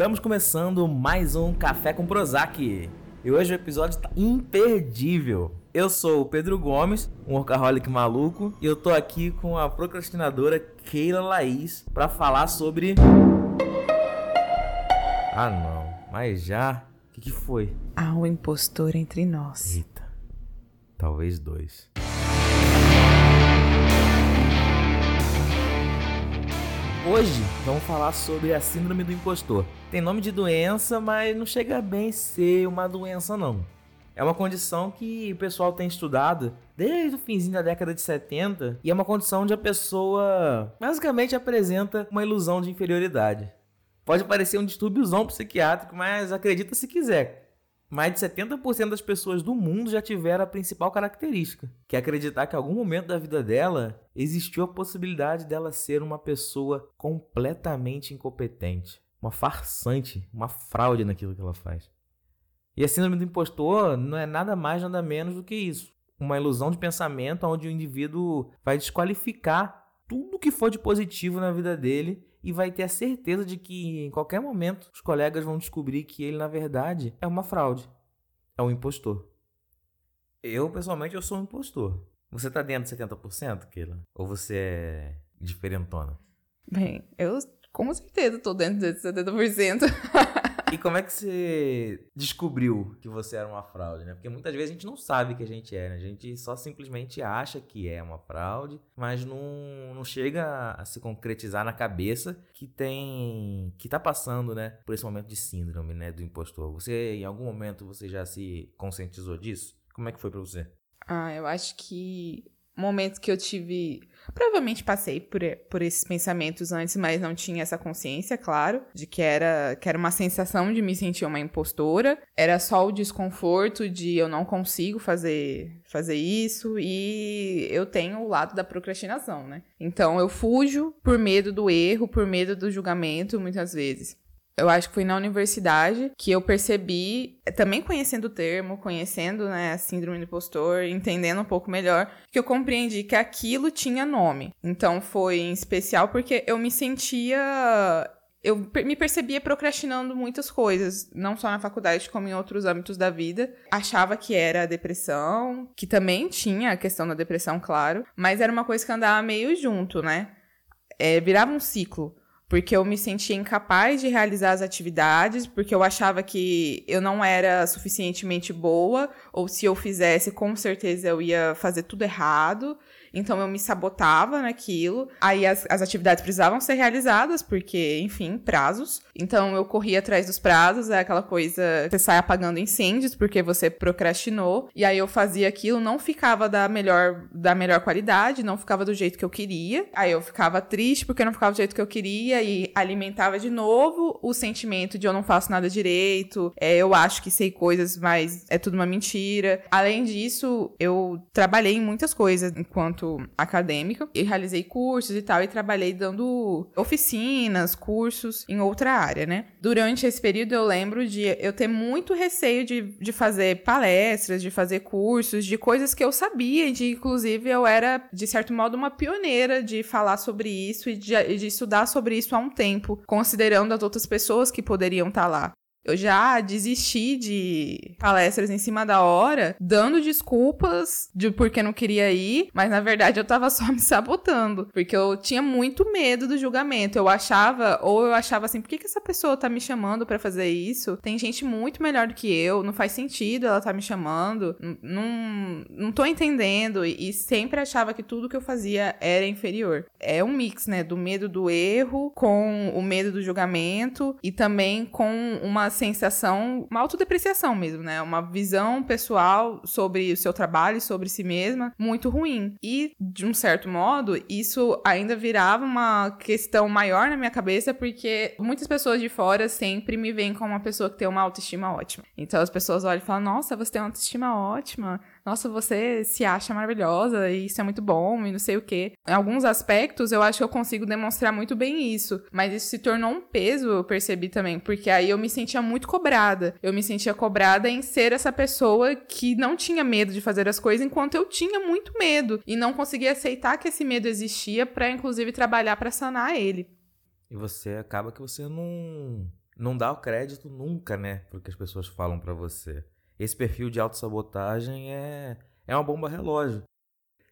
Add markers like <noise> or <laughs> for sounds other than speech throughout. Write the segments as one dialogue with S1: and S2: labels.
S1: Estamos começando mais um Café com Prozac. E hoje o episódio está imperdível. Eu sou o Pedro Gomes, um workaholic maluco, e eu tô aqui com a procrastinadora Keila Laís para falar sobre. Ah, não, mas já. O que, que foi?
S2: Há um impostor entre nós.
S1: Eita, talvez dois. Hoje vamos falar sobre a síndrome do impostor. Tem nome de doença, mas não chega bem ser uma doença não. É uma condição que o pessoal tem estudado desde o finzinho da década de 70 e é uma condição onde a pessoa basicamente apresenta uma ilusão de inferioridade. Pode parecer um distúrbiozão psiquiátrico, mas acredita se quiser mais de 70% das pessoas do mundo já tiveram a principal característica, que é acreditar que em algum momento da vida dela existiu a possibilidade dela ser uma pessoa completamente incompetente, uma farsante, uma fraude naquilo que ela faz. E a síndrome do impostor não é nada mais nada menos do que isso, uma ilusão de pensamento onde o indivíduo vai desqualificar tudo que for de positivo na vida dele e vai ter a certeza de que em qualquer momento os colegas vão descobrir que ele na verdade é uma fraude, é um impostor. Eu pessoalmente eu sou um impostor. Você tá dentro de 70%, Keila? Ou você é diferentona?
S2: Bem, eu com certeza tô dentro de 70%. <laughs>
S1: E como é que você descobriu que você era uma fraude, né? Porque muitas vezes a gente não sabe que a gente é, né? A gente só simplesmente acha que é uma fraude, mas não, não chega a se concretizar na cabeça que tem... que tá passando, né? Por esse momento de síndrome, né? Do impostor. Você, em algum momento, você já se conscientizou disso? Como é que foi para você?
S2: Ah, eu acho que momentos que eu tive. Provavelmente passei por, por esses pensamentos antes, mas não tinha essa consciência, claro, de que era, que era uma sensação de me sentir uma impostora. Era só o desconforto de eu não consigo fazer, fazer isso e eu tenho o lado da procrastinação, né? Então eu fujo por medo do erro, por medo do julgamento, muitas vezes. Eu acho que foi na universidade que eu percebi, também conhecendo o termo, conhecendo né, a síndrome do impostor, entendendo um pouco melhor, que eu compreendi que aquilo tinha nome. Então foi em especial porque eu me sentia eu me percebia procrastinando muitas coisas, não só na faculdade, como em outros âmbitos da vida. Achava que era a depressão, que também tinha a questão da depressão, claro, mas era uma coisa que andava meio junto, né? É, virava um ciclo porque eu me sentia incapaz de realizar as atividades, porque eu achava que eu não era suficientemente boa, ou se eu fizesse, com certeza eu ia fazer tudo errado. Então eu me sabotava naquilo. Aí as, as atividades precisavam ser realizadas, porque, enfim, prazos. Então eu corria atrás dos prazos, é aquela coisa, você sai apagando incêndios porque você procrastinou. E aí eu fazia aquilo, não ficava da melhor, da melhor qualidade, não ficava do jeito que eu queria. Aí eu ficava triste porque não ficava do jeito que eu queria e alimentava de novo o sentimento de eu não faço nada direito, é, eu acho que sei coisas, mas é tudo uma mentira. Além disso, eu trabalhei em muitas coisas enquanto acadêmica e realizei cursos e tal, e trabalhei dando oficinas, cursos em outra área, né? Durante esse período eu lembro de eu ter muito receio de, de fazer palestras, de fazer cursos, de coisas que eu sabia, de inclusive eu era, de certo modo, uma pioneira de falar sobre isso e de, de estudar sobre isso há um tempo, considerando as outras pessoas que poderiam estar lá. Eu já desisti de palestras em cima da hora, dando desculpas de porque não queria ir, mas na verdade eu tava só <laughs> me sabotando, porque eu tinha muito medo do julgamento. Eu achava, ou eu achava assim, por que, que essa pessoa tá me chamando para fazer isso? Tem gente muito melhor do que eu, não faz sentido ela tá me chamando, não, não tô entendendo, e sempre achava que tudo que eu fazia era inferior. É um mix, né, do medo do erro com o medo do julgamento e também com uma sensação, uma autodepreciação mesmo, né? Uma visão pessoal sobre o seu trabalho, sobre si mesma, muito ruim. E, de um certo modo, isso ainda virava uma questão maior na minha cabeça, porque muitas pessoas de fora sempre me veem como uma pessoa que tem uma autoestima ótima. Então as pessoas olham e falam: Nossa, você tem uma autoestima ótima nossa, você se acha maravilhosa e isso é muito bom e não sei o quê. Em alguns aspectos, eu acho que eu consigo demonstrar muito bem isso, mas isso se tornou um peso, eu percebi também, porque aí eu me sentia muito cobrada. Eu me sentia cobrada em ser essa pessoa que não tinha medo de fazer as coisas, enquanto eu tinha muito medo e não conseguia aceitar que esse medo existia para inclusive trabalhar para sanar ele.
S1: E você acaba que você não não dá o crédito nunca, né, pro que as pessoas falam para você. Esse perfil de autossabotagem é, é uma bomba relógio.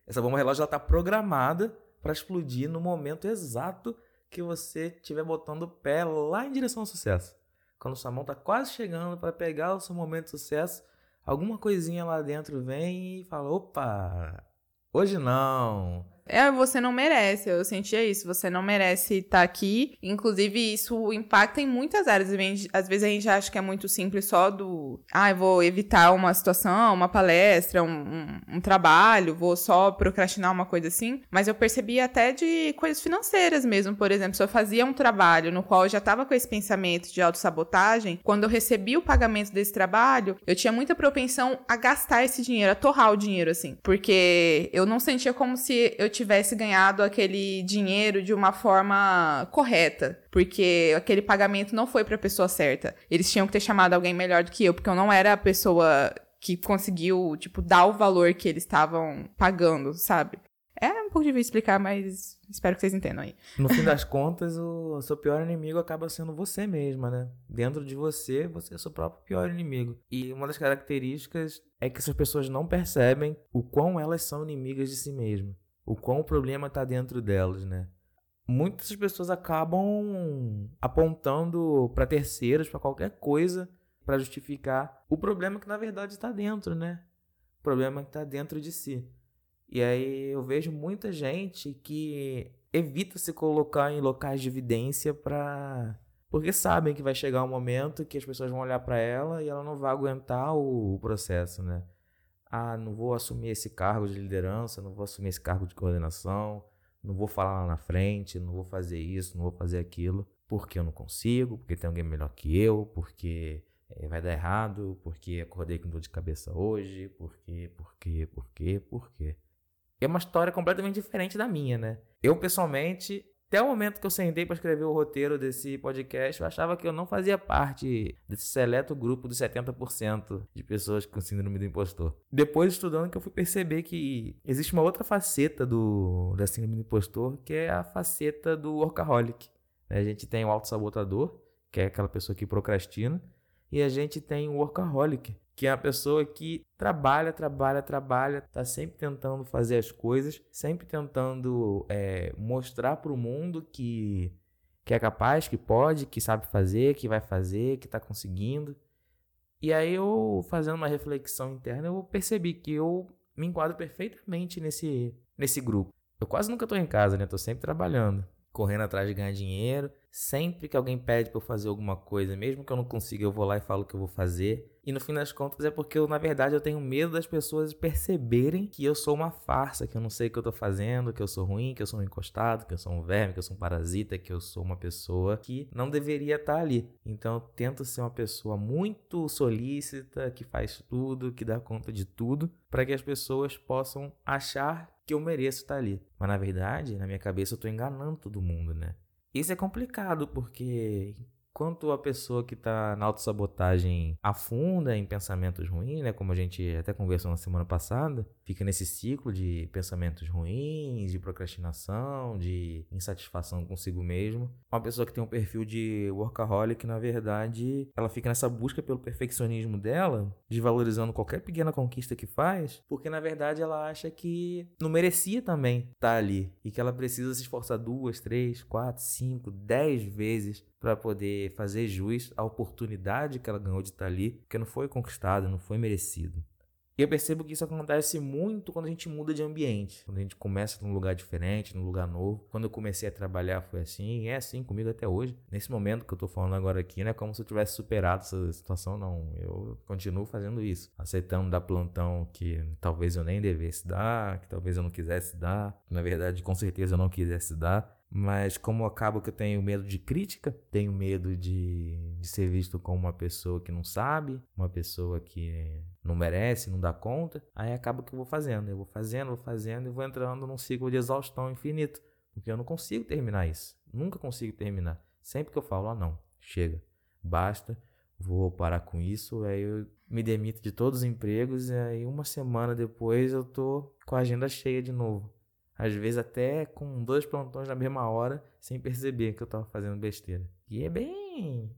S1: Essa bomba relógio ela tá programada para explodir no momento exato que você estiver botando o pé lá em direção ao sucesso. Quando sua mão tá quase chegando para pegar o seu momento de sucesso, alguma coisinha lá dentro vem e fala: opa, hoje não.
S2: É, você não merece, eu sentia isso, você não merece estar tá aqui. Inclusive, isso impacta em muitas áreas. Às vezes a gente acha que é muito simples só do. Ah, eu vou evitar uma situação, uma palestra, um, um, um trabalho, vou só procrastinar uma coisa assim. Mas eu percebi até de coisas financeiras mesmo. Por exemplo, se eu fazia um trabalho no qual eu já estava com esse pensamento de autossabotagem, quando eu recebi o pagamento desse trabalho, eu tinha muita propensão a gastar esse dinheiro, a torrar o dinheiro, assim. Porque eu não sentia como se eu tivesse ganhado aquele dinheiro de uma forma correta, porque aquele pagamento não foi para a pessoa certa. Eles tinham que ter chamado alguém melhor do que eu, porque eu não era a pessoa que conseguiu, tipo, dar o valor que eles estavam pagando, sabe? É um pouco difícil explicar, mas espero que vocês entendam aí.
S1: No fim das contas, o seu pior inimigo acaba sendo você mesma, né? Dentro de você, você é seu próprio pior inimigo. E uma das características é que essas pessoas não percebem o quão elas são inimigas de si mesmas o quão o problema está dentro delas, né? Muitas pessoas acabam apontando para terceiros, para qualquer coisa, para justificar o problema que na verdade está dentro, né? O problema que está dentro de si. E aí eu vejo muita gente que evita se colocar em locais de evidência para porque sabem que vai chegar um momento que as pessoas vão olhar para ela e ela não vai aguentar o processo, né? Ah, não vou assumir esse cargo de liderança, não vou assumir esse cargo de coordenação, não vou falar lá na frente, não vou fazer isso, não vou fazer aquilo, porque eu não consigo, porque tem alguém melhor que eu, porque é, vai dar errado, porque acordei com dor de cabeça hoje, porque, porque, porque, porque. É uma história completamente diferente da minha, né? Eu, pessoalmente, até o momento que eu sentei para escrever o roteiro desse podcast, eu achava que eu não fazia parte desse seleto grupo dos 70% de pessoas com síndrome do impostor. Depois, estudando, que eu fui perceber que existe uma outra faceta do, da síndrome do impostor, que é a faceta do workaholic. A gente tem o autossabotador, que é aquela pessoa que procrastina, e a gente tem o workaholic, que é a pessoa que trabalha, trabalha, trabalha, está sempre tentando fazer as coisas, sempre tentando é, mostrar para o mundo que, que é capaz, que pode, que sabe fazer, que vai fazer, que está conseguindo. E aí eu, fazendo uma reflexão interna, eu percebi que eu me enquadro perfeitamente nesse, nesse grupo. Eu quase nunca estou em casa, né? Estou sempre trabalhando correndo atrás de ganhar dinheiro. Sempre que alguém pede para eu fazer alguma coisa, mesmo que eu não consiga, eu vou lá e falo que eu vou fazer. E no fim das contas é porque eu, na verdade, eu tenho medo das pessoas perceberem que eu sou uma farsa, que eu não sei o que eu tô fazendo, que eu sou ruim, que eu sou um encostado, que eu sou um verme, que eu sou um parasita, que eu sou uma pessoa que não deveria estar tá ali. Então eu tento ser uma pessoa muito solícita, que faz tudo, que dá conta de tudo, para que as pessoas possam achar que eu mereço estar ali. Mas na verdade, na minha cabeça, eu estou enganando todo mundo, né? Isso é complicado porque Quanto a pessoa que está na autossabotagem afunda em pensamentos ruins, né? Como a gente até conversou na semana passada, fica nesse ciclo de pensamentos ruins, de procrastinação, de insatisfação consigo mesmo. Uma pessoa que tem um perfil de workaholic, na verdade, ela fica nessa busca pelo perfeccionismo dela, desvalorizando qualquer pequena conquista que faz, porque na verdade ela acha que não merecia também estar tá ali e que ela precisa se esforçar duas, três, quatro, cinco, dez vezes para poder fazer jus à oportunidade que ela ganhou de estar ali, porque não foi conquistado, não foi merecido. E eu percebo que isso acontece muito quando a gente muda de ambiente, quando a gente começa num lugar diferente, num lugar novo. Quando eu comecei a trabalhar foi assim, e é assim comigo até hoje. Nesse momento que eu tô falando agora aqui, não é como se eu tivesse superado essa situação, não. Eu continuo fazendo isso, aceitando dar plantão que talvez eu nem devesse dar, que talvez eu não quisesse dar, que na verdade com certeza eu não quisesse dar. Mas como acaba que eu tenho medo de crítica, tenho medo de, de ser visto como uma pessoa que não sabe, uma pessoa que não merece, não dá conta, aí acaba que eu vou fazendo, eu vou fazendo, vou fazendo e vou entrando num ciclo de exaustão infinito, porque eu não consigo terminar isso, nunca consigo terminar. Sempre que eu falo, ah não, chega, basta, vou parar com isso, aí eu me demito de todos os empregos e aí uma semana depois eu tô com a agenda cheia de novo às vezes até com dois plantões na mesma hora, sem perceber que eu estava fazendo besteira. E é bem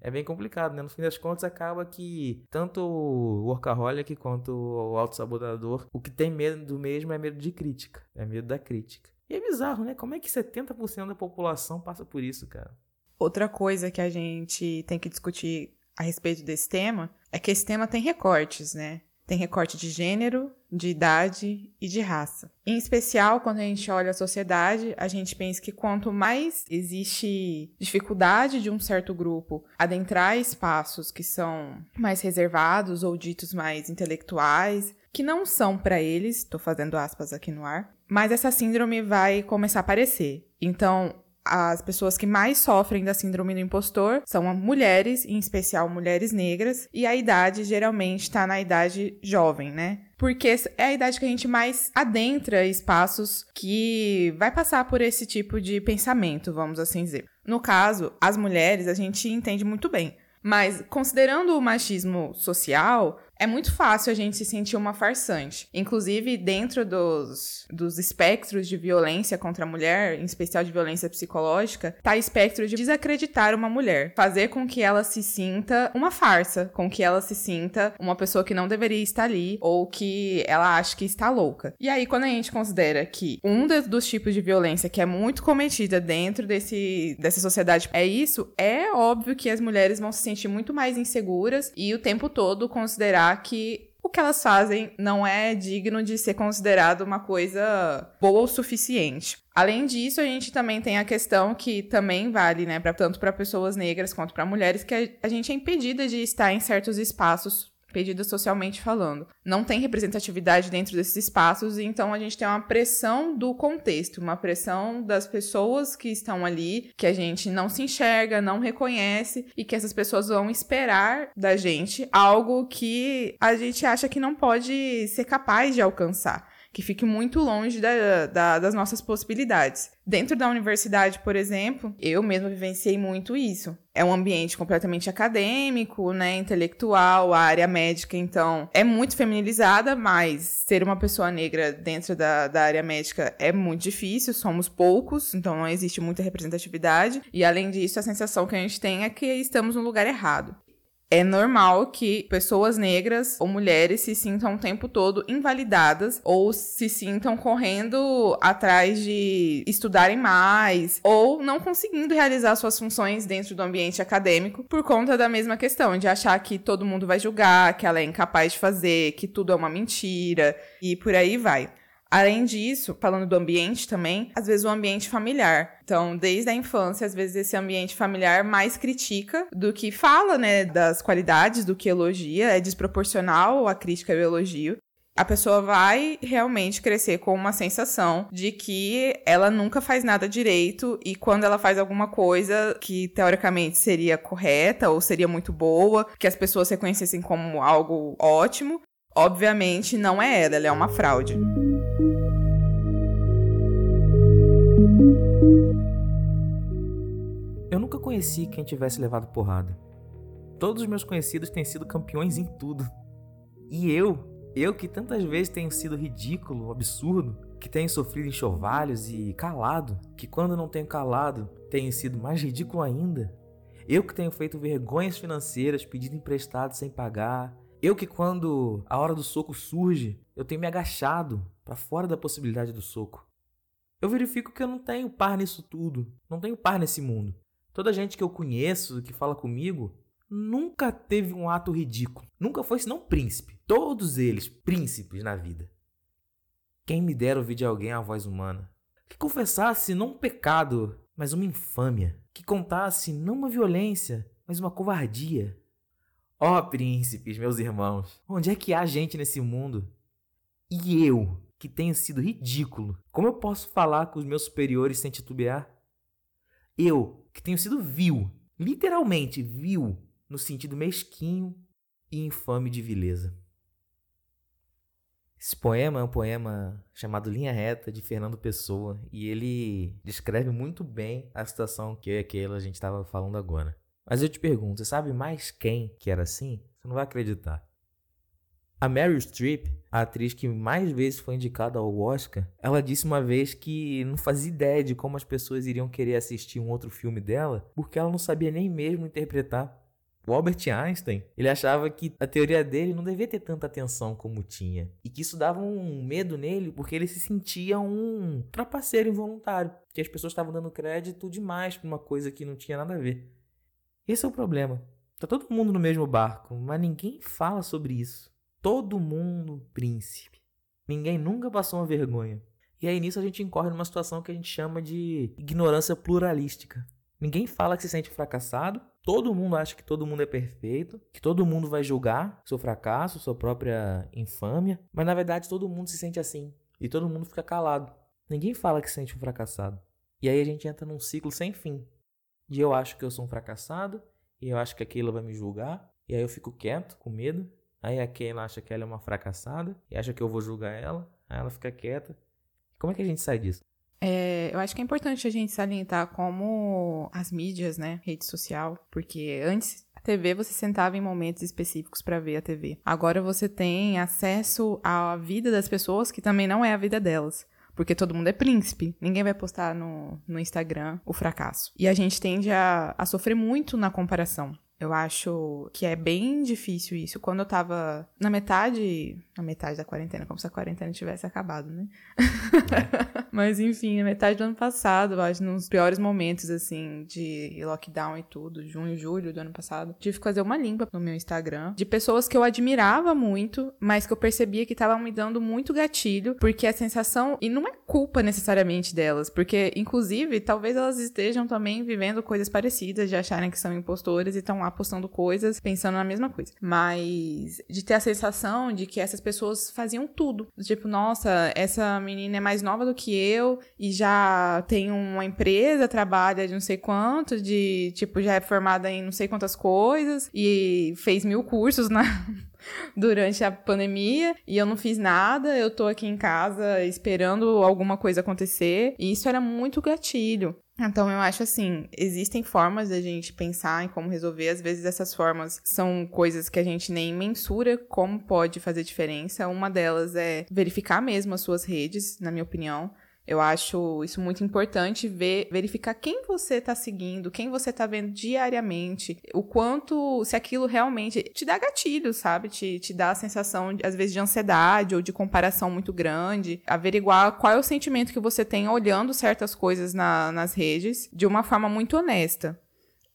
S1: é bem complicado, né? No fim das contas, acaba que tanto o workaholic quanto o autossabotador, o que tem medo do mesmo é medo de crítica, é medo da crítica. E é bizarro, né? Como é que 70% da população passa por isso, cara?
S2: Outra coisa que a gente tem que discutir a respeito desse tema é que esse tema tem recortes, né? Tem recorte de gênero, de idade e de raça. Em especial, quando a gente olha a sociedade, a gente pensa que quanto mais existe dificuldade de um certo grupo adentrar espaços que são mais reservados ou ditos mais intelectuais, que não são para eles, estou fazendo aspas aqui no ar, mas essa síndrome vai começar a aparecer. Então, as pessoas que mais sofrem da síndrome do impostor são mulheres, em especial mulheres negras, e a idade geralmente está na idade jovem, né? Porque é a idade que a gente mais adentra espaços que vai passar por esse tipo de pensamento, vamos assim dizer. No caso, as mulheres a gente entende muito bem. Mas considerando o machismo social, é muito fácil a gente se sentir uma farsante. Inclusive, dentro dos, dos espectros de violência contra a mulher, em especial de violência psicológica, tá espectro de desacreditar uma mulher. Fazer com que ela se sinta uma farsa, com que ela se sinta uma pessoa que não deveria estar ali, ou que ela acha que está louca. E aí, quando a gente considera que um dos tipos de violência que é muito cometida dentro desse, dessa sociedade é isso, é óbvio que as mulheres vão se sentir muito mais inseguras e o tempo todo considerar que o que elas fazem não é digno de ser considerado uma coisa boa o suficiente. Além disso, a gente também tem a questão que também vale, né, pra, tanto para pessoas negras quanto para mulheres, que a gente é impedida de estar em certos espaços pedida socialmente falando. Não tem representatividade dentro desses espaços, e então a gente tem uma pressão do contexto, uma pressão das pessoas que estão ali, que a gente não se enxerga, não reconhece, e que essas pessoas vão esperar da gente algo que a gente acha que não pode ser capaz de alcançar que fique muito longe da, da, das nossas possibilidades. Dentro da universidade, por exemplo, eu mesma vivenciei muito isso. É um ambiente completamente acadêmico, né, intelectual, a área médica, então, é muito feminilizada, mas ser uma pessoa negra dentro da, da área médica é muito difícil, somos poucos, então não existe muita representatividade, e além disso, a sensação que a gente tem é que estamos no lugar errado é normal que pessoas negras ou mulheres se sintam o tempo todo invalidadas ou se sintam correndo atrás de estudarem mais ou não conseguindo realizar suas funções dentro do ambiente acadêmico por conta da mesma questão de achar que todo mundo vai julgar, que ela é incapaz de fazer, que tudo é uma mentira e por aí vai. Além disso, falando do ambiente também, às vezes o ambiente familiar. Então, desde a infância, às vezes esse ambiente familiar mais critica do que fala, né, das qualidades, do que elogia, é desproporcional a crítica e o elogio. A pessoa vai realmente crescer com uma sensação de que ela nunca faz nada direito e quando ela faz alguma coisa que teoricamente seria correta ou seria muito boa, que as pessoas reconhecessem como algo ótimo, obviamente não é ela, ela é uma fraude.
S1: Eu nunca conheci quem tivesse levado porrada. Todos os meus conhecidos têm sido campeões em tudo. E eu, eu que tantas vezes tenho sido ridículo, absurdo, que tenho sofrido enxovalhos e calado, que quando não tenho calado tenho sido mais ridículo ainda. Eu que tenho feito vergonhas financeiras, pedido emprestado sem pagar. Eu que quando a hora do soco surge, eu tenho me agachado para fora da possibilidade do soco. Eu verifico que eu não tenho par nisso tudo, não tenho par nesse mundo. Toda gente que eu conheço, que fala comigo, nunca teve um ato ridículo. Nunca foi senão príncipe. Todos eles príncipes na vida. Quem me dera ouvir de alguém a voz humana. Que confessasse não um pecado, mas uma infâmia. Que contasse não uma violência, mas uma covardia. Ó oh, príncipes, meus irmãos, onde é que há gente nesse mundo? E eu, que tenho sido ridículo, como eu posso falar com os meus superiores sem titubear? Eu, que tenho sido vil, literalmente vil, no sentido mesquinho e infame de vileza. Esse poema é um poema chamado Linha Reta, de Fernando Pessoa, e ele descreve muito bem a situação que e aquela a gente estava falando agora. Mas eu te pergunto, sabe mais quem que era assim? Você não vai acreditar. A Meryl Streep, a atriz que mais vezes foi indicada ao Oscar, ela disse uma vez que não fazia ideia de como as pessoas iriam querer assistir um outro filme dela, porque ela não sabia nem mesmo interpretar. O Albert Einstein, ele achava que a teoria dele não devia ter tanta atenção como tinha. E que isso dava um medo nele, porque ele se sentia um trapaceiro involuntário. Que as pessoas estavam dando crédito demais pra uma coisa que não tinha nada a ver. Esse é o problema. Tá todo mundo no mesmo barco, mas ninguém fala sobre isso. Todo mundo príncipe. Ninguém nunca passou uma vergonha. E aí nisso a gente incorre numa situação que a gente chama de ignorância pluralística. Ninguém fala que se sente fracassado, todo mundo acha que todo mundo é perfeito, que todo mundo vai julgar seu fracasso, sua própria infâmia, mas na verdade todo mundo se sente assim e todo mundo fica calado. Ninguém fala que se sente um fracassado. E aí a gente entra num ciclo sem fim. De eu acho que eu sou um fracassado, e eu acho que aquilo vai me julgar, e aí eu fico quieto, com medo. Aí a Keila acha que ela é uma fracassada e acha que eu vou julgar ela, aí ela fica quieta. Como é que a gente sai disso?
S2: É, eu acho que é importante a gente salientar como as mídias, né, rede social, porque antes a TV você sentava em momentos específicos para ver a TV. Agora você tem acesso à vida das pessoas que também não é a vida delas. Porque todo mundo é príncipe. Ninguém vai postar no, no Instagram o fracasso. E a gente tende a, a sofrer muito na comparação. Eu acho que é bem difícil isso. Quando eu tava na metade. Na metade da quarentena, como se a quarentena tivesse acabado, né? É. <laughs> Mas enfim, na metade do ano passado, eu acho, nos piores momentos, assim, de lockdown e tudo, junho, julho do ano passado, tive que fazer uma limpa no meu Instagram de pessoas que eu admirava muito, mas que eu percebia que estavam me dando muito gatilho, porque a sensação. E não é culpa necessariamente delas, porque, inclusive, talvez elas estejam também vivendo coisas parecidas, de acharem que são impostoras e estão lá postando coisas pensando na mesma coisa. Mas de ter a sensação de que essas pessoas faziam tudo. Tipo, nossa, essa menina é mais nova do que eu e já tem uma empresa, trabalha de não sei quanto, de tipo, já é formada em não sei quantas coisas e fez mil cursos na. <laughs> durante a pandemia e eu não fiz nada, eu tô aqui em casa esperando alguma coisa acontecer, e isso era muito gatilho. Então, eu acho assim, existem formas da gente pensar em como resolver. Às vezes, essas formas são coisas que a gente nem mensura como pode fazer diferença. Uma delas é verificar mesmo as suas redes, na minha opinião. Eu acho isso muito importante ver, verificar quem você está seguindo, quem você está vendo diariamente, o quanto, se aquilo realmente te dá gatilho, sabe? Te, te dá a sensação, às vezes, de ansiedade ou de comparação muito grande. Averiguar qual é o sentimento que você tem olhando certas coisas na, nas redes de uma forma muito honesta.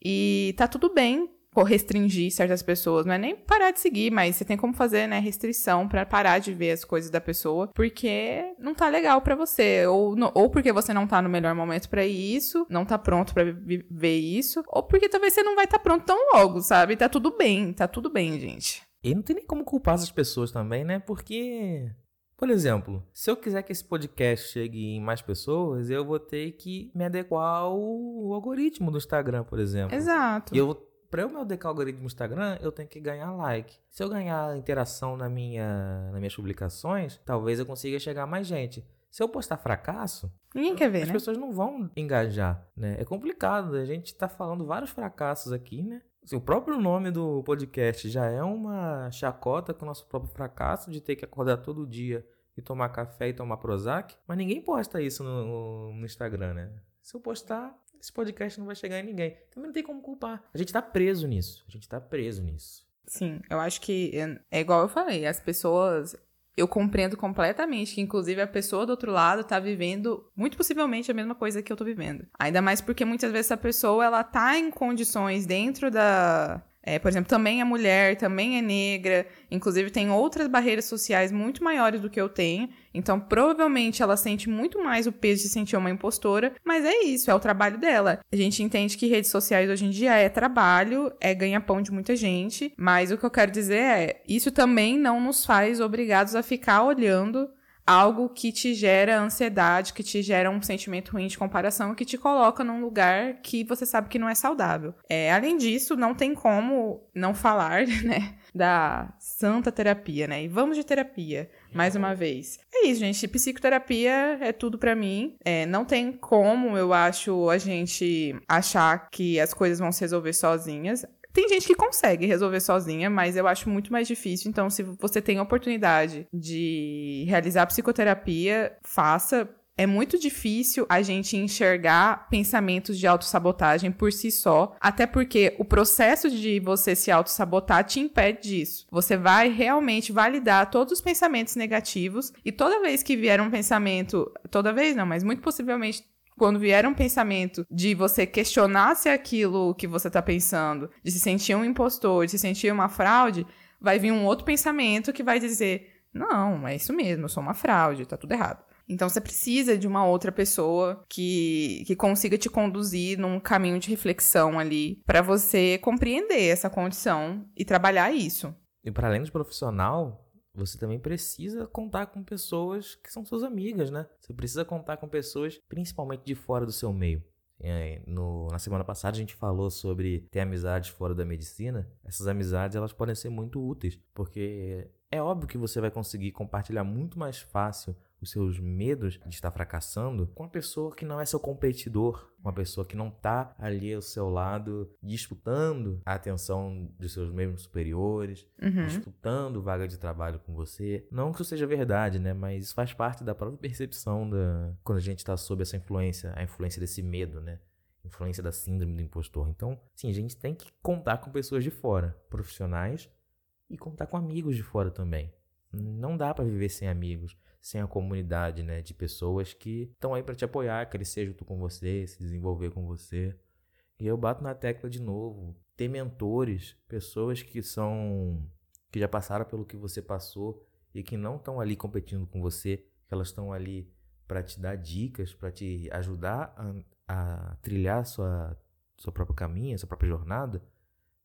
S2: E tá tudo bem restringir certas pessoas. Não é nem parar de seguir, mas você tem como fazer, né, restrição para parar de ver as coisas da pessoa, porque não tá legal para você, ou, ou porque você não tá no melhor momento para isso, não tá pronto para ver isso, ou porque talvez você não vai estar tá pronto tão logo, sabe? Tá tudo bem, tá tudo bem, gente.
S1: E não tem nem como culpar essas pessoas também, né? Porque por exemplo, se eu quiser que esse podcast chegue em mais pessoas, eu vou ter que me adequar ao algoritmo do Instagram, por exemplo.
S2: Exato.
S1: E eu para eu me adequar ao algoritmo do Instagram, eu tenho que ganhar like. Se eu ganhar interação na minha, nas minhas publicações, talvez eu consiga chegar a mais gente. Se eu postar fracasso,
S2: ninguém quer ver,
S1: as
S2: né?
S1: pessoas não vão engajar, né? É complicado, a gente tá falando vários fracassos aqui, né? Assim, o próprio nome do podcast já é uma chacota com o nosso próprio fracasso de ter que acordar todo dia e tomar café e tomar Prozac, mas ninguém posta isso no, no Instagram, né? Se eu postar, esse podcast não vai chegar em ninguém. Também não tem como culpar. A gente tá preso nisso. A gente tá preso nisso.
S2: Sim, eu acho que é, é igual eu falei, as pessoas. Eu compreendo completamente que, inclusive, a pessoa do outro lado tá vivendo, muito possivelmente, a mesma coisa que eu tô vivendo. Ainda mais porque muitas vezes essa pessoa, ela tá em condições dentro da, é, por exemplo, também é mulher, também é negra, inclusive tem outras barreiras sociais muito maiores do que eu tenho. Então, provavelmente ela sente muito mais o peso de sentir uma impostora, mas é isso, é o trabalho dela. A gente entende que redes sociais hoje em dia é trabalho, é ganha-pão de muita gente, mas o que eu quero dizer é, isso também não nos faz obrigados a ficar olhando algo que te gera ansiedade, que te gera um sentimento ruim de comparação, que te coloca num lugar que você sabe que não é saudável. É, além disso, não tem como não falar, <laughs> né, da santa terapia, né? E vamos de terapia, mais uma vez. É isso, gente. Psicoterapia é tudo para mim. É, não tem como, eu acho, a gente achar que as coisas vão se resolver sozinhas Tem gente que consegue resolver sozinha, mas eu acho muito mais difícil. Então, se você tem a oportunidade de realizar psicoterapia, faça. É muito difícil a gente enxergar pensamentos de autossabotagem por si só, até porque o processo de você se autossabotar te impede disso. Você vai realmente validar todos os pensamentos negativos e toda vez que vier um pensamento, toda vez não, mas muito possivelmente quando vier um pensamento de você questionar se aquilo que você tá pensando, de se sentir um impostor, de se sentir uma fraude, vai vir um outro pensamento que vai dizer: não, é isso mesmo, eu sou uma fraude, tá tudo errado. Então você precisa de uma outra pessoa que, que consiga te conduzir num caminho de reflexão ali para você compreender essa condição e trabalhar isso.
S1: E para além do profissional, você também precisa contar com pessoas que são suas amigas, né? Você precisa contar com pessoas, principalmente de fora do seu meio. É, no, na semana passada a gente falou sobre ter amizades fora da medicina. Essas amizades elas podem ser muito úteis, porque é óbvio que você vai conseguir compartilhar muito mais fácil os seus medos de estar fracassando com uma pessoa que não é seu competidor, uma pessoa que não está ali ao seu lado disputando a atenção dos seus mesmos superiores, uhum. disputando vaga de trabalho com você. Não que isso seja verdade, né? Mas isso faz parte da própria percepção da quando a gente está sob essa influência, a influência desse medo, né? Influência da síndrome do impostor. Então, sim, a gente tem que contar com pessoas de fora, profissionais, e contar com amigos de fora também. Não dá para viver sem amigos sem a comunidade, né, de pessoas que estão aí para te apoiar, sejam tu com você, se desenvolver com você. E eu bato na tecla de novo, ter mentores, pessoas que são que já passaram pelo que você passou e que não estão ali competindo com você, que elas estão ali para te dar dicas, para te ajudar a, a trilhar sua sua própria caminho, sua própria jornada.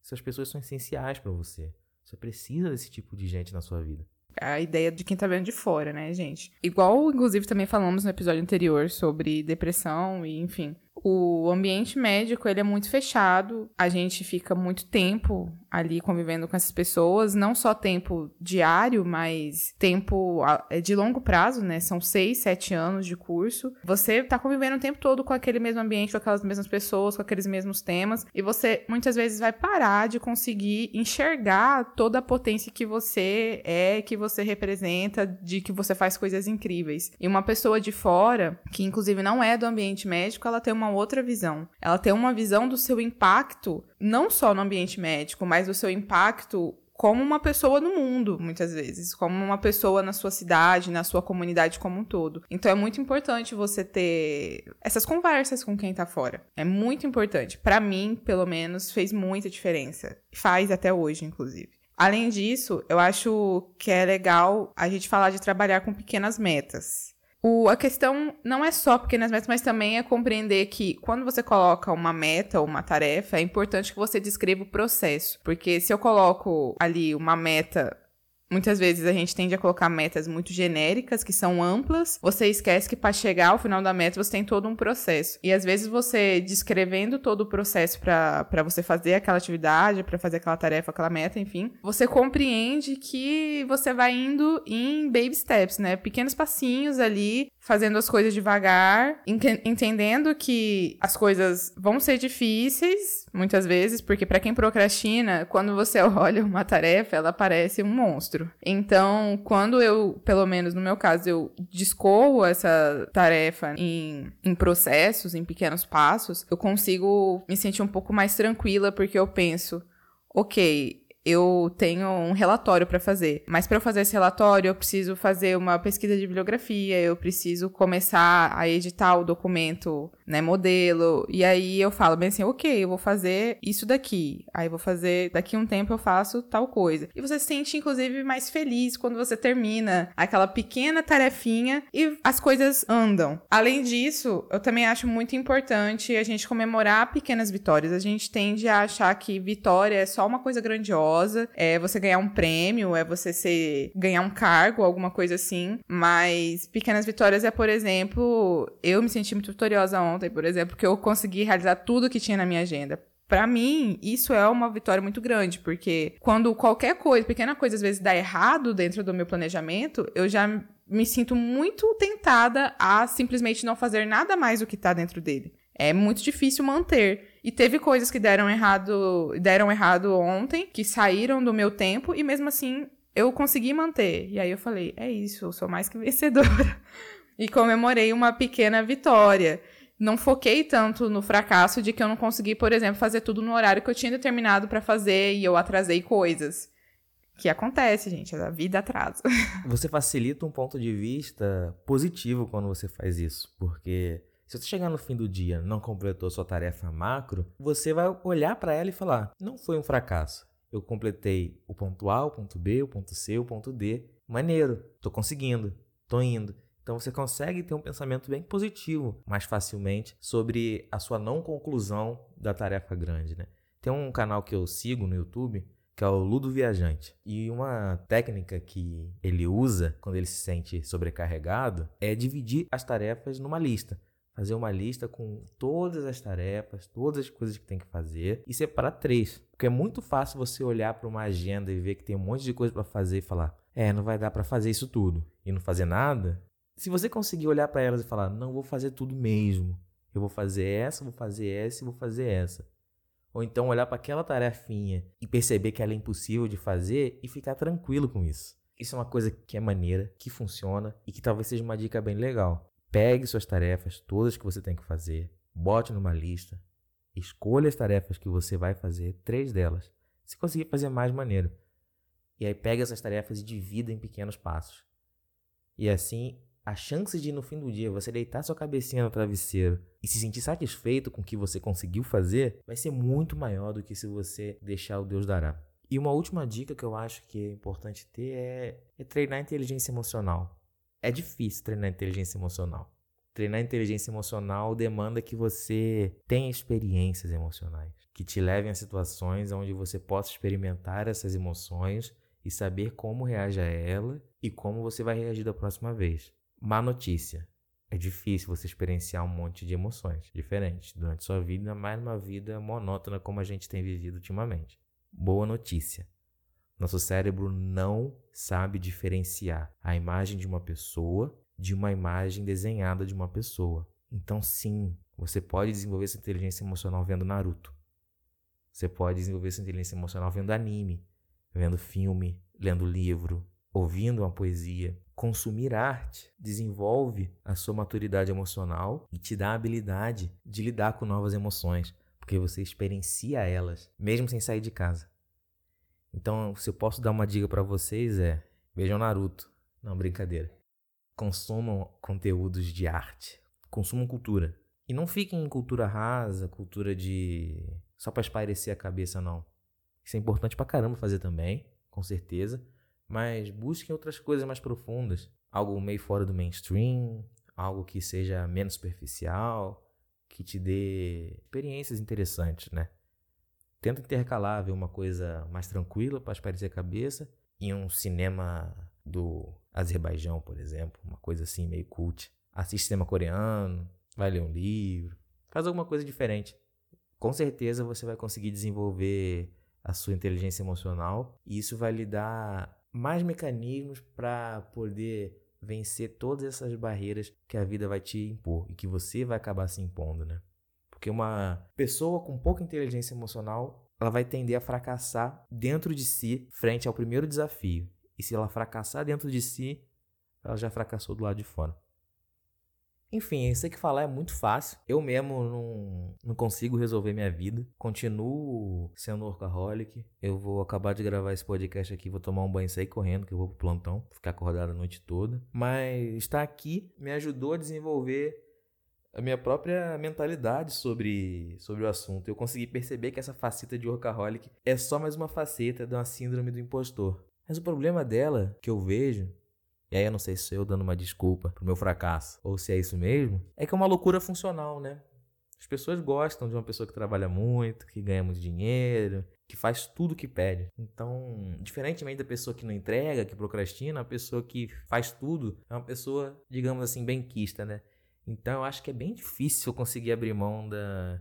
S1: Essas pessoas são essenciais para você. Você precisa desse tipo de gente na sua vida
S2: a ideia de quem tá vendo de fora, né, gente? Igual, inclusive, também falamos no episódio anterior sobre depressão e, enfim. O ambiente médico, ele é muito fechado, a gente fica muito tempo ali convivendo com essas pessoas, não só tempo diário, mas tempo é de longo prazo, né? São seis, sete anos de curso. Você tá convivendo o tempo todo com aquele mesmo ambiente, com aquelas mesmas pessoas, com aqueles mesmos temas, e você muitas vezes vai parar de conseguir enxergar toda a potência que você é, que você representa, de que você faz coisas incríveis. E uma pessoa de fora, que inclusive não é do ambiente médico, ela tem uma outra visão. Ela tem uma visão do seu impacto, não só no ambiente médico, mas do seu impacto como uma pessoa no mundo, muitas vezes, como uma pessoa na sua cidade, na sua comunidade como um todo. Então é muito importante você ter essas conversas com quem tá fora. É muito importante. Para mim, pelo menos, fez muita diferença. Faz até hoje, inclusive. Além disso, eu acho que é legal a gente falar de trabalhar com pequenas metas. O, a questão não é só pequenas metas, mas também é compreender que quando você coloca uma meta ou uma tarefa, é importante que você descreva o processo. Porque se eu coloco ali uma meta Muitas vezes a gente tende a colocar metas muito genéricas, que são amplas. Você esquece que para chegar ao final da meta você tem todo um processo. E às vezes você descrevendo todo o processo para você fazer aquela atividade, para fazer aquela tarefa, aquela meta, enfim, você compreende que você vai indo em baby steps, né? Pequenos passinhos ali, fazendo as coisas devagar, entendendo que as coisas vão ser difíceis, muitas vezes, porque para quem procrastina, quando você <laughs> olha uma tarefa, ela parece um monstro. Então, quando eu, pelo menos no meu caso, eu discorro essa tarefa em, em processos, em pequenos passos, eu consigo me sentir um pouco mais tranquila, porque eu penso, ok, eu tenho um relatório para fazer. Mas para eu fazer esse relatório, eu preciso fazer uma pesquisa de bibliografia, eu preciso começar a editar o documento, né, modelo. E aí eu falo bem assim, ok, eu vou fazer isso daqui. Aí vou fazer, daqui um tempo eu faço tal coisa. E você se sente, inclusive, mais feliz quando você termina aquela pequena tarefinha e as coisas andam. Além disso, eu também acho muito importante a gente comemorar pequenas vitórias. A gente tende a achar que vitória é só uma coisa grandiosa é você ganhar um prêmio, é você ser, ganhar um cargo, alguma coisa assim. Mas pequenas vitórias é, por exemplo, eu me senti muito vitoriosa ontem, por exemplo, porque eu consegui realizar tudo que tinha na minha agenda. Para mim, isso é uma vitória muito grande, porque quando qualquer coisa, pequena coisa, às vezes dá errado dentro do meu planejamento, eu já me sinto muito tentada a simplesmente não fazer nada mais do que tá dentro dele. é muito difícil manter. E teve coisas que deram errado, deram errado ontem, que saíram do meu tempo e mesmo assim eu consegui manter. E aí eu falei, é isso, eu sou mais que <laughs> vencedora. e comemorei uma pequena vitória. Não foquei tanto no fracasso de que eu não consegui, por exemplo, fazer tudo no horário que eu tinha determinado para fazer e eu atrasei coisas. Que acontece, gente, a vida atrasa. <laughs>
S1: Você facilita um ponto de vista positivo quando você faz isso, porque se você chegar no fim do dia não completou sua tarefa macro, você vai olhar para ela e falar: não foi um fracasso. Eu completei o ponto A, o ponto B, o ponto C, o ponto D. Maneiro, tô conseguindo, tô indo. Então você consegue ter um pensamento bem positivo mais facilmente sobre a sua não conclusão da tarefa grande, né? Tem um canal que eu sigo no YouTube que é o Ludo Viajante. E uma técnica que ele usa quando ele se sente sobrecarregado é dividir as tarefas numa lista fazer uma lista com todas as tarefas, todas as coisas que tem que fazer e separar três. Porque é muito fácil você olhar para uma agenda e ver que tem um monte de coisa para fazer e falar: "É, não vai dar para fazer isso tudo" e não fazer nada. Se você conseguir olhar para elas e falar: "Não vou fazer tudo mesmo. Eu vou fazer essa, vou fazer essa e vou fazer essa". Ou então olhar para aquela tarefinha e perceber que ela é impossível de fazer e ficar tranquilo com isso. Isso é uma coisa que é maneira, que funciona e que talvez seja uma dica bem legal. Pegue suas tarefas, todas que você tem que fazer, bote numa lista, escolha as tarefas que você vai fazer, três delas. Se conseguir fazer mais, maneiro. E aí pegue essas tarefas e divida em pequenos passos. E assim, a chance de no fim do dia você deitar sua cabecinha no travesseiro e se sentir satisfeito com o que você conseguiu fazer vai ser muito maior do que se você deixar o Deus dará. E uma última dica que eu acho que é importante ter é, é treinar inteligência emocional. É difícil treinar inteligência emocional. Treinar inteligência emocional demanda que você tenha experiências emocionais, que te levem a situações onde você possa experimentar essas emoções e saber como reage a ela e como você vai reagir da próxima vez. Má notícia. É difícil você experienciar um monte de emoções diferentes durante sua vida, mais numa vida monótona como a gente tem vivido ultimamente. Boa notícia. Nosso cérebro não sabe diferenciar a imagem de uma pessoa de uma imagem desenhada de uma pessoa. Então, sim, você pode desenvolver essa inteligência emocional vendo Naruto. Você pode desenvolver essa inteligência emocional vendo anime, vendo filme, lendo livro, ouvindo uma poesia. Consumir arte desenvolve a sua maturidade emocional e te dá a habilidade de lidar com novas emoções, porque você experiencia elas, mesmo sem sair de casa. Então, se eu posso dar uma dica para vocês é: vejam Naruto. Não, brincadeira. Consumam conteúdos de arte, consumam cultura. E não fiquem em cultura rasa, cultura de só para espairecer a cabeça não. Isso é importante pra caramba fazer também, com certeza, mas busquem outras coisas mais profundas, algo meio fora do mainstream, algo que seja menos superficial, que te dê experiências interessantes, né? tenta intercalar, ver uma coisa mais tranquila para espairecer a cabeça em um cinema do Azerbaijão, por exemplo, uma coisa assim meio cult. Assiste cinema coreano, vai ler um livro, faz alguma coisa diferente. Com certeza você vai conseguir desenvolver a sua inteligência emocional e isso vai lhe dar mais mecanismos para poder vencer todas essas barreiras que a vida vai te impor e que você vai acabar se impondo, né? Porque uma pessoa com pouca inteligência emocional, ela vai tender a fracassar dentro de si frente ao primeiro desafio. E se ela fracassar dentro de si, ela já fracassou do lado de fora. Enfim, eu sei que falar é muito fácil. Eu mesmo não, não consigo resolver minha vida. Continuo sendo workaholic. Eu vou acabar de gravar esse podcast aqui, vou tomar um banho e sair correndo, que eu vou pro plantão, ficar acordado a noite toda. Mas estar aqui me ajudou a desenvolver a minha própria mentalidade sobre, sobre o assunto. Eu consegui perceber que essa faceta de workaholic é só mais uma faceta de uma síndrome do impostor. Mas o problema dela, que eu vejo, e aí eu não sei se eu dando uma desculpa pro meu fracasso, ou se é isso mesmo, é que é uma loucura funcional, né? As pessoas gostam de uma pessoa que trabalha muito, que ganha muito dinheiro, que faz tudo que pede. Então, diferentemente da pessoa que não entrega, que procrastina, a pessoa que faz tudo é uma pessoa, digamos assim, benquista, né? Então eu acho que é bem difícil conseguir abrir mão da,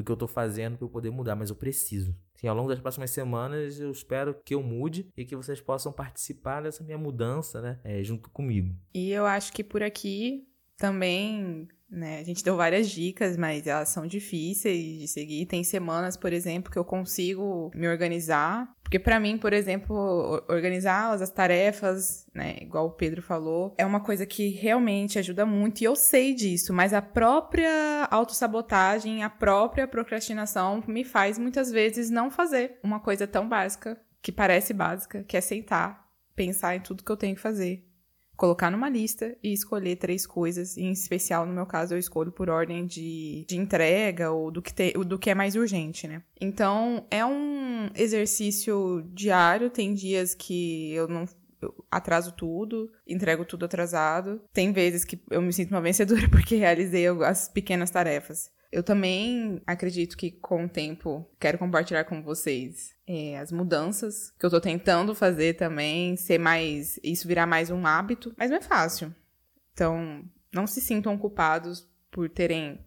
S1: do que eu tô fazendo para eu poder mudar, mas eu preciso. Sim, ao longo das próximas semanas eu espero que eu mude e que vocês possam participar dessa minha mudança, né, é, junto comigo.
S2: E eu acho que por aqui também né? A gente deu várias dicas, mas elas são difíceis de seguir. Tem semanas, por exemplo, que eu consigo me organizar. Porque para mim, por exemplo, organizar as tarefas, né, igual o Pedro falou, é uma coisa que realmente ajuda muito e eu sei disso, mas a própria autossabotagem, a própria procrastinação me faz muitas vezes não fazer uma coisa tão básica, que parece básica, que é sentar, pensar em tudo que eu tenho que fazer colocar numa lista e escolher três coisas. Em especial, no meu caso, eu escolho por ordem de, de entrega ou do que, te, do que é mais urgente, né? Então, é um exercício diário. Tem dias que eu não eu atraso tudo, entrego tudo atrasado. Tem vezes que eu me sinto uma <laughs> vencedora porque realizei as pequenas tarefas. Eu também acredito que com o tempo quero compartilhar com vocês é, as mudanças que eu tô tentando fazer também, ser mais. isso virar mais um hábito, mas não é fácil. Então, não se sintam culpados por terem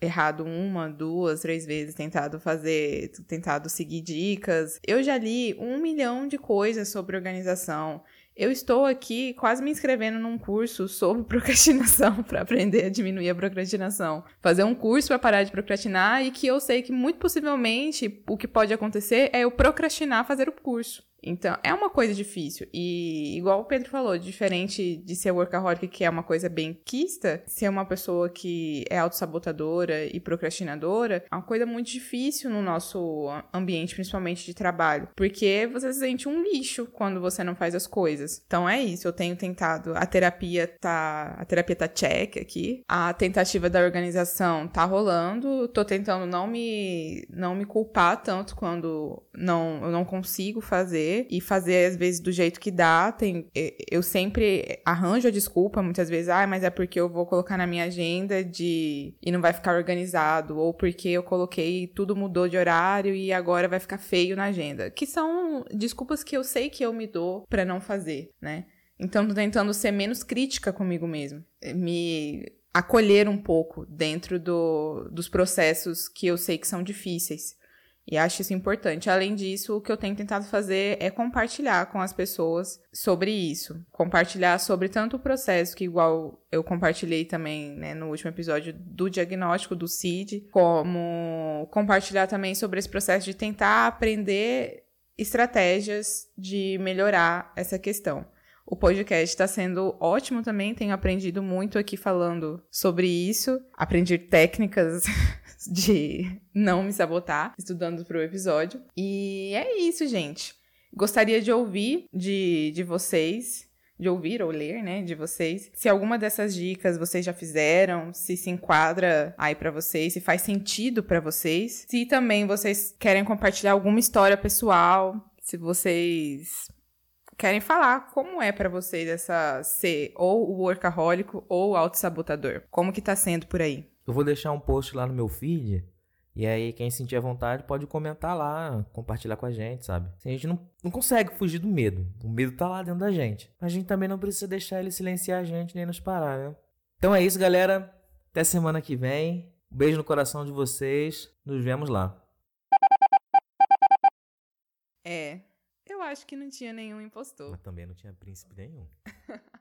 S2: errado uma, duas, três vezes, tentado fazer, tentado seguir dicas. Eu já li um milhão de coisas sobre organização. Eu estou aqui quase me inscrevendo num curso sobre procrastinação <laughs> para aprender a diminuir a procrastinação. Fazer um curso para parar de procrastinar e que eu sei que muito possivelmente o que pode acontecer é eu procrastinar fazer o curso. Então, é uma coisa difícil. E, igual o Pedro falou, diferente de ser workaholic, que é uma coisa bem quista, ser uma pessoa que é autossabotadora e procrastinadora, é uma coisa muito difícil no nosso ambiente, principalmente de trabalho. Porque você se sente um lixo quando você não faz as coisas. Então, é isso. Eu tenho tentado. A terapia tá. A terapia tá check aqui. A tentativa da organização tá rolando. Tô tentando não me, não me culpar tanto quando não, eu não consigo fazer e fazer às vezes do jeito que dá. Tem, eu sempre arranjo a desculpa, muitas vezes, ah, mas é porque eu vou colocar na minha agenda de e não vai ficar organizado, ou porque eu coloquei tudo mudou de horário e agora vai ficar feio na agenda. Que são desculpas que eu sei que eu me dou para não fazer, né? Então tô tentando ser menos crítica comigo mesmo. Me acolher um pouco dentro do, dos processos que eu sei que são difíceis. E acho isso importante. Além disso, o que eu tenho tentado fazer é compartilhar com as pessoas sobre isso. Compartilhar sobre tanto o processo, que igual eu compartilhei também né, no último episódio do diagnóstico do CID, como compartilhar também sobre esse processo de tentar aprender estratégias de melhorar essa questão. O podcast está sendo ótimo também, tenho aprendido muito aqui falando sobre isso, aprendi técnicas <laughs> de não me sabotar estudando para o episódio. E é isso, gente. Gostaria de ouvir de, de vocês, de ouvir ou ler, né, de vocês, se alguma dessas dicas vocês já fizeram, se se enquadra aí para vocês, se faz sentido para vocês, se também vocês querem compartilhar alguma história pessoal, se vocês querem falar como é para vocês essa ser ou o workahólico ou o autossabotador. Como que tá sendo por aí?
S1: Eu vou deixar um post lá no meu feed. E aí, quem sentir a vontade pode comentar lá, compartilhar com a gente, sabe? Assim, a gente não, não consegue fugir do medo. O medo tá lá dentro da gente. Mas a gente também não precisa deixar ele silenciar a gente nem nos parar, né? Então é isso, galera. Até semana que vem. Um beijo no coração de vocês. Nos vemos lá.
S2: É, eu acho que não tinha nenhum impostor.
S1: Mas também não tinha príncipe nenhum. <laughs>